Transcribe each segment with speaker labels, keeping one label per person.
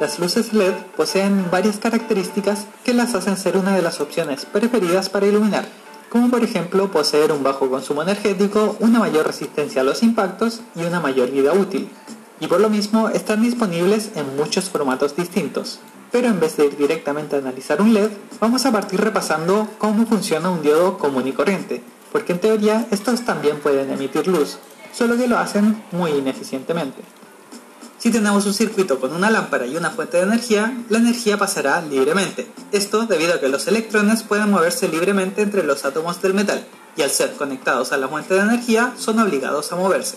Speaker 1: Las luces LED poseen varias características que las hacen ser una de las opciones preferidas para iluminar, como por ejemplo poseer un bajo consumo energético, una mayor resistencia a los impactos y una mayor vida útil. Y por lo mismo están disponibles en muchos formatos distintos. Pero en vez de ir directamente a analizar un LED, vamos a partir repasando cómo funciona un diodo común y corriente, porque en teoría estos también pueden emitir luz, solo que lo hacen muy ineficientemente. Si tenemos un circuito con una lámpara y una fuente de energía, la energía pasará libremente. Esto debido a que los electrones pueden moverse libremente entre los átomos del metal, y al ser conectados a la fuente de energía son obligados a moverse.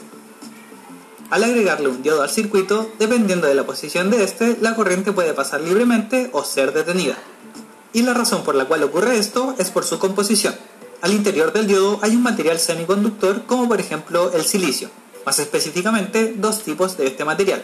Speaker 1: Al agregarle un diodo al circuito, dependiendo de la posición de este, la corriente puede pasar libremente o ser detenida. Y la razón por la cual ocurre esto es por su composición. Al interior del diodo hay un material semiconductor como por ejemplo el silicio, más específicamente dos tipos de este material.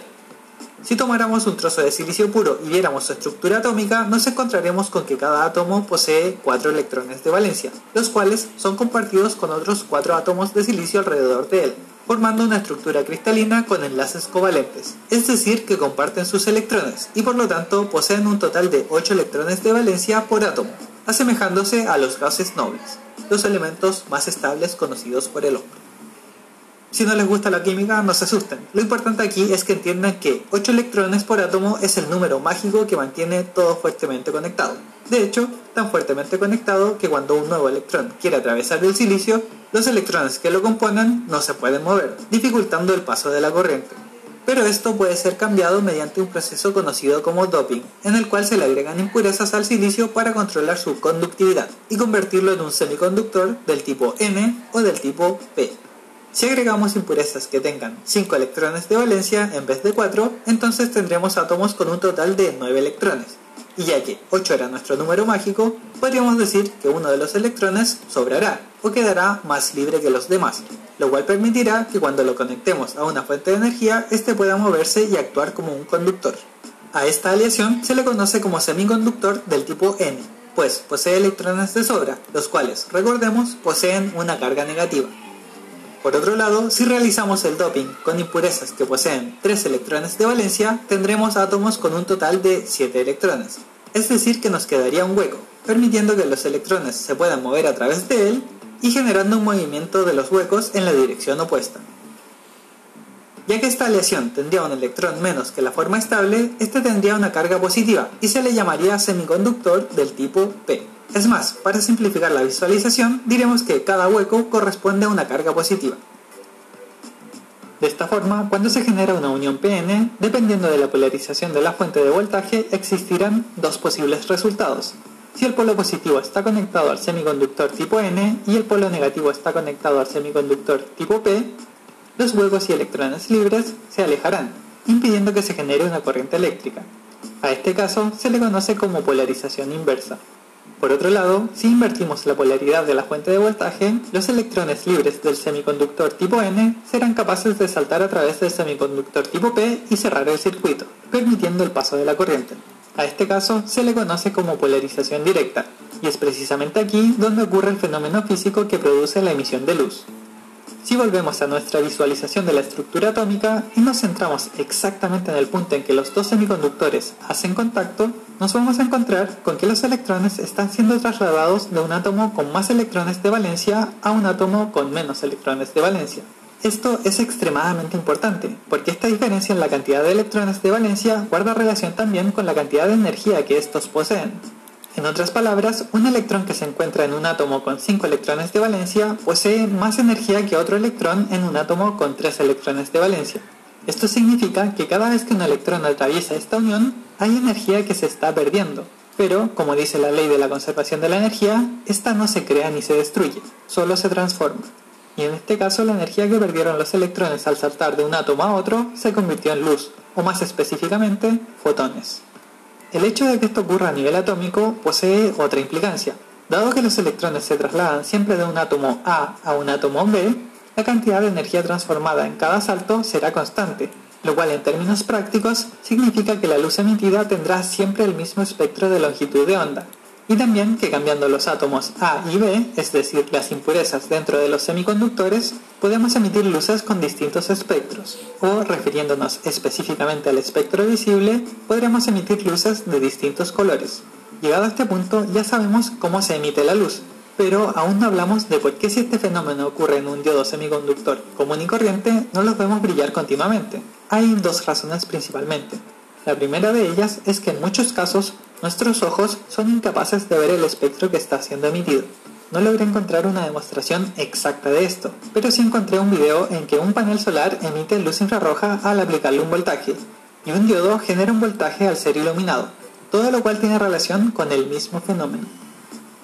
Speaker 1: Si tomáramos un trozo de silicio puro y viéramos su estructura atómica, nos encontraremos con que cada átomo posee 4 electrones de valencia, los cuales son compartidos con otros 4 átomos de silicio alrededor de él, formando una estructura cristalina con enlaces covalentes, es decir, que comparten sus electrones y por lo tanto poseen un total de 8 electrones de valencia por átomo, asemejándose a los gases nobles, los elementos más estables conocidos por el hombre. Si no les gusta la química, no se asusten. Lo importante aquí es que entiendan que 8 electrones por átomo es el número mágico que mantiene todo fuertemente conectado. De hecho, tan fuertemente conectado que cuando un nuevo electrón quiere atravesar el silicio, los electrones que lo componen no se pueden mover, dificultando el paso de la corriente. Pero esto puede ser cambiado mediante un proceso conocido como doping, en el cual se le agregan impurezas al silicio para controlar su conductividad y convertirlo en un semiconductor del tipo N o del tipo P. Si agregamos impurezas que tengan 5 electrones de valencia en vez de 4, entonces tendremos átomos con un total de 9 electrones. Y ya que 8 era nuestro número mágico, podríamos decir que uno de los electrones sobrará o quedará más libre que los demás, lo cual permitirá que cuando lo conectemos a una fuente de energía, éste pueda moverse y actuar como un conductor. A esta aleación se le conoce como semiconductor del tipo N, pues posee electrones de sobra, los cuales, recordemos, poseen una carga negativa. Por otro lado, si realizamos el doping con impurezas que poseen 3 electrones de valencia, tendremos átomos con un total de 7 electrones. Es decir, que nos quedaría un hueco, permitiendo que los electrones se puedan mover a través de él y generando un movimiento de los huecos en la dirección opuesta. Ya que esta aleación tendría un electrón menos que la forma estable, este tendría una carga positiva y se le llamaría semiconductor del tipo P. Es más, para simplificar la visualización, diremos que cada hueco corresponde a una carga positiva. De esta forma, cuando se genera una unión PN, dependiendo de la polarización de la fuente de voltaje, existirán dos posibles resultados. Si el polo positivo está conectado al semiconductor tipo N y el polo negativo está conectado al semiconductor tipo P, los huecos y electrones libres se alejarán, impidiendo que se genere una corriente eléctrica. A este caso se le conoce como polarización inversa. Por otro lado, si invertimos la polaridad de la fuente de voltaje, los electrones libres del semiconductor tipo N serán capaces de saltar a través del semiconductor tipo P y cerrar el circuito, permitiendo el paso de la corriente. A este caso se le conoce como polarización directa, y es precisamente aquí donde ocurre el fenómeno físico que produce la emisión de luz. Si volvemos a nuestra visualización de la estructura atómica y nos centramos exactamente en el punto en que los dos semiconductores hacen contacto, nos vamos a encontrar con que los electrones están siendo trasladados de un átomo con más electrones de valencia a un átomo con menos electrones de valencia. Esto es extremadamente importante, porque esta diferencia en la cantidad de electrones de valencia guarda relación también con la cantidad de energía que estos poseen. En otras palabras, un electrón que se encuentra en un átomo con 5 electrones de valencia posee más energía que otro electrón en un átomo con 3 electrones de valencia. Esto significa que cada vez que un electrón atraviesa esta unión, hay energía que se está perdiendo. Pero, como dice la ley de la conservación de la energía, esta no se crea ni se destruye, solo se transforma. Y en este caso la energía que perdieron los electrones al saltar de un átomo a otro se convirtió en luz, o más específicamente, fotones. El hecho de que esto ocurra a nivel atómico posee otra implicancia. Dado que los electrones se trasladan siempre de un átomo A a un átomo B, la cantidad de energía transformada en cada salto será constante, lo cual en términos prácticos significa que la luz emitida tendrá siempre el mismo espectro de longitud de onda, y también que cambiando los átomos A y B, es decir, las impurezas dentro de los semiconductores, podemos emitir luces con distintos espectros, o refiriéndonos específicamente al espectro visible, podremos emitir luces de distintos colores. Llegado a este punto ya sabemos cómo se emite la luz, pero aún no hablamos de por qué si este fenómeno ocurre en un diodo semiconductor común y corriente no los vemos brillar continuamente. Hay dos razones principalmente. La primera de ellas es que en muchos casos nuestros ojos son incapaces de ver el espectro que está siendo emitido. No logré encontrar una demostración exacta de esto, pero sí encontré un video en que un panel solar emite luz infrarroja al aplicarle un voltaje, y un diodo genera un voltaje al ser iluminado, todo lo cual tiene relación con el mismo fenómeno.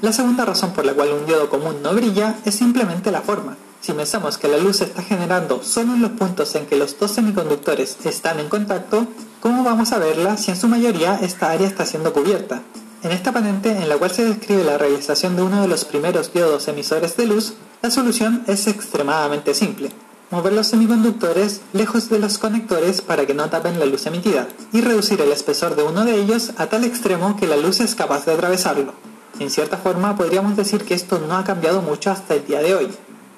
Speaker 1: La segunda razón por la cual un diodo común no brilla es simplemente la forma. Si pensamos que la luz se está generando solo en los puntos en que los dos semiconductores están en contacto, ¿cómo vamos a verla si en su mayoría esta área está siendo cubierta? En esta panente, en la cual se describe la realización de uno de los primeros diodos emisores de luz, la solución es extremadamente simple. Mover los semiconductores lejos de los conectores para que no tapen la luz emitida, y reducir el espesor de uno de ellos a tal extremo que la luz es capaz de atravesarlo. En cierta forma podríamos decir que esto no ha cambiado mucho hasta el día de hoy.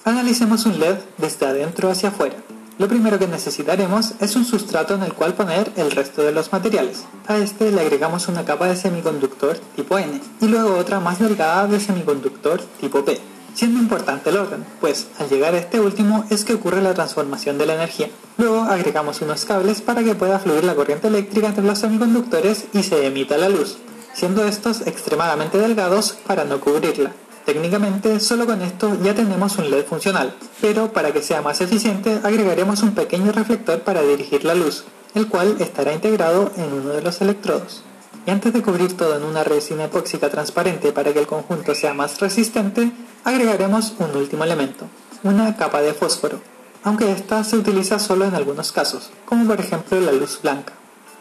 Speaker 1: Analicemos un LED desde adentro hacia afuera. Lo primero que necesitaremos es un sustrato en el cual poner el resto de los materiales. A este le agregamos una capa de semiconductor tipo N y luego otra más delgada de semiconductor tipo P. Siendo importante el orden, pues al llegar a este último es que ocurre la transformación de la energía. Luego agregamos unos cables para que pueda fluir la corriente eléctrica entre los semiconductores y se emita la luz siendo estos extremadamente delgados para no cubrirla. Técnicamente, solo con esto ya tenemos un LED funcional, pero para que sea más eficiente agregaremos un pequeño reflector para dirigir la luz, el cual estará integrado en uno de los electrodos. Y antes de cubrir todo en una resina epóxica transparente para que el conjunto sea más resistente, agregaremos un último elemento, una capa de fósforo, aunque esta se utiliza solo en algunos casos, como por ejemplo la luz blanca.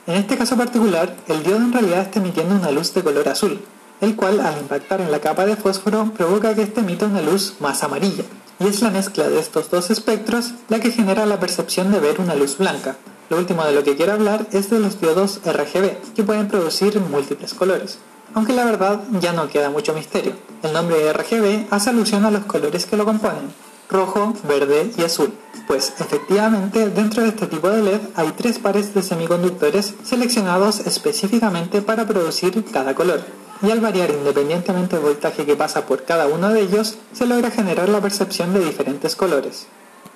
Speaker 1: En este caso particular, el diodo en realidad está emitiendo una luz de color azul, el cual al impactar en la capa de fósforo provoca que éste emita una luz más amarilla, y es la mezcla de estos dos espectros la que genera la percepción de ver una luz blanca. Lo último de lo que quiero hablar es de los diodos RGB, que pueden producir múltiples colores. Aunque la verdad ya no queda mucho misterio. El nombre de RGB hace alusión a los colores que lo componen, rojo, verde y azul. Pues efectivamente dentro de este tipo de LED hay tres pares de semiconductores seleccionados específicamente para producir cada color. Y al variar independientemente el voltaje que pasa por cada uno de ellos, se logra generar la percepción de diferentes colores.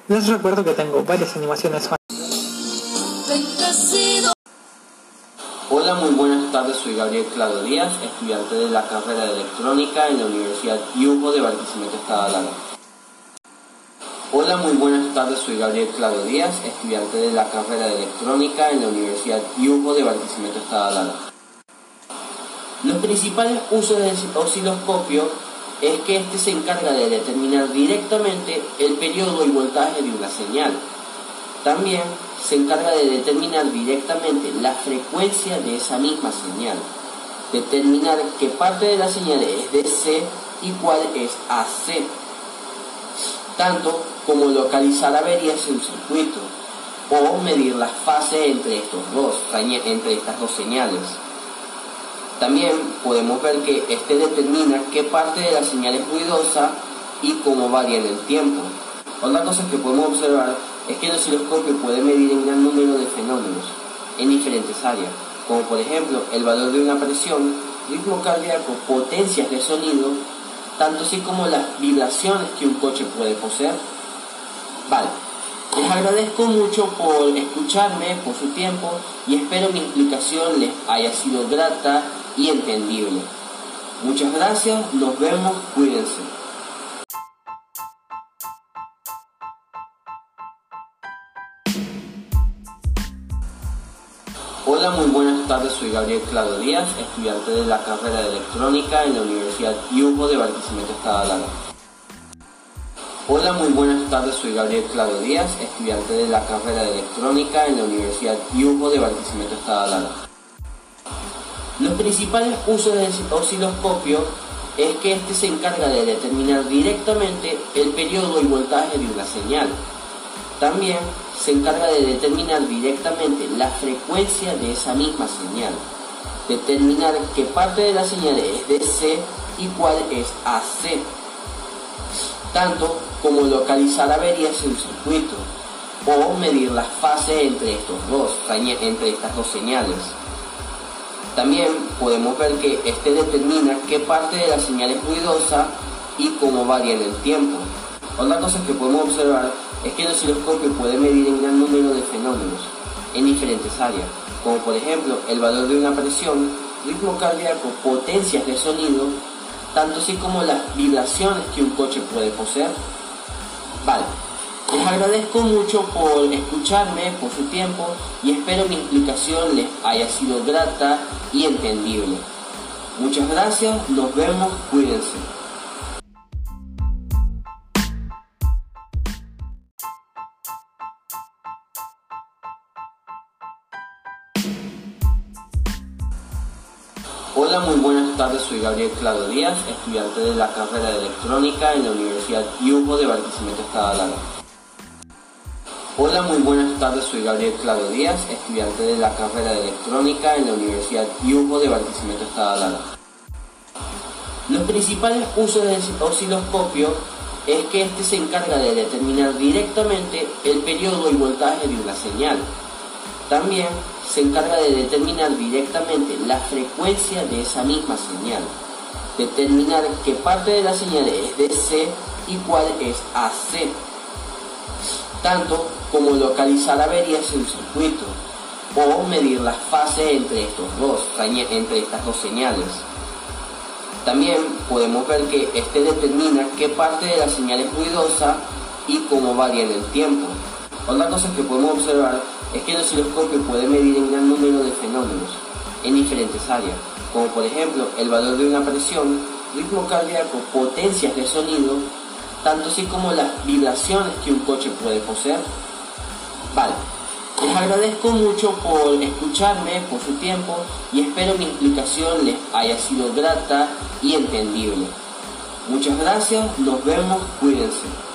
Speaker 1: Les recuerdo que tengo varias animaciones
Speaker 2: Hola, muy buenas tardes, soy Gabriel Claro Díaz, estudiante de la carrera de electrónica en la Universidad Yugo de Barquisimeto, Estado Hola, muy buenas tardes, soy Gabriel Claro Díaz, estudiante de la carrera de electrónica en la Universidad Yugo de Barquisimeto, Estado Lara. Los principales usos del osciloscopio es que este se encarga de determinar directamente el periodo y voltaje de una señal. También se encarga de determinar directamente la frecuencia de esa misma señal. Determinar qué parte de la señal es DC y cuál es AC tanto como localizar averías en un circuito o medir las fases entre, estos dos, entre estas dos señales. También podemos ver que este determina qué parte de la señal es ruidosa y cómo varía en el tiempo. Otra cosa que podemos observar es que el osciloscopio puede medir un gran número de fenómenos en diferentes áreas, como por ejemplo el valor de una presión, ritmo cardíaco, potencias de sonido tanto así como las vibraciones que un coche puede poseer. Vale, les agradezco mucho por escucharme, por su tiempo y espero mi explicación les haya sido grata y entendible. Muchas gracias, nos vemos, cuídense. Hola, muy buenas tardes, soy Gabriel Claro Díaz, estudiante de la carrera de electrónica en la Universidad Yugo de Barquisimeto, Estado Lara. Hola, muy buenas tardes, soy Gabriel Claro Díaz, estudiante de la carrera de electrónica en la Universidad Yugo de Barquisimeto, Estado Lara. Principales usos del osciloscopio es que este se encarga de determinar directamente el periodo y voltaje de una señal. También se encarga de determinar directamente la frecuencia de esa misma señal, determinar qué parte de la señal es DC y cuál es AC, tanto como localizar averías en el circuito o medir las fases entre, estos dos, entre estas dos señales. También podemos ver que este determina qué parte de la señal es ruidosa y cómo varía en el tiempo. Otra cosa que podemos observar es que el osciloscopio puede medir un gran número de fenómenos en diferentes áreas, como por ejemplo el valor de una presión, ritmo cardíaco, potencias de sonido, tanto así como las vibraciones que un coche puede poseer. Vale, les agradezco mucho por escucharme, por su tiempo y espero mi explicación les haya sido grata y entendible. Muchas gracias, nos vemos, cuídense. Hola, muy buenas tardes, soy Gabriel Claro Díaz, estudiante de la carrera de electrónica en la Universidad Yugo de Barquisimeto, Estado Lara. Hola, muy buenas tardes, soy Gabriel Claro Díaz, estudiante de la carrera de electrónica en la Universidad Yugo de Barquisimeto, Estado Lara. Los principales usos del osciloscopio es que este se encarga de determinar directamente el periodo y voltaje de una señal. También se encarga de determinar directamente la frecuencia de esa misma señal, determinar qué parte de la señal es DC y cuál es AC, tanto como localizar averías en el circuito o medir las fases entre, estos dos, entre estas dos señales. También podemos ver que este determina qué parte de la señal es ruidosa y cómo varía en el tiempo. Otra cosa que podemos observar es que el osciloscopio puede medir un gran número de fenómenos en diferentes áreas, como por ejemplo el valor de una presión, ritmo cardíaco, potencias de sonido, tanto así como las vibraciones que un coche puede poseer. Les agradezco mucho por escucharme, por su tiempo y espero mi explicación les haya sido grata y entendible. Muchas gracias, nos vemos, cuídense.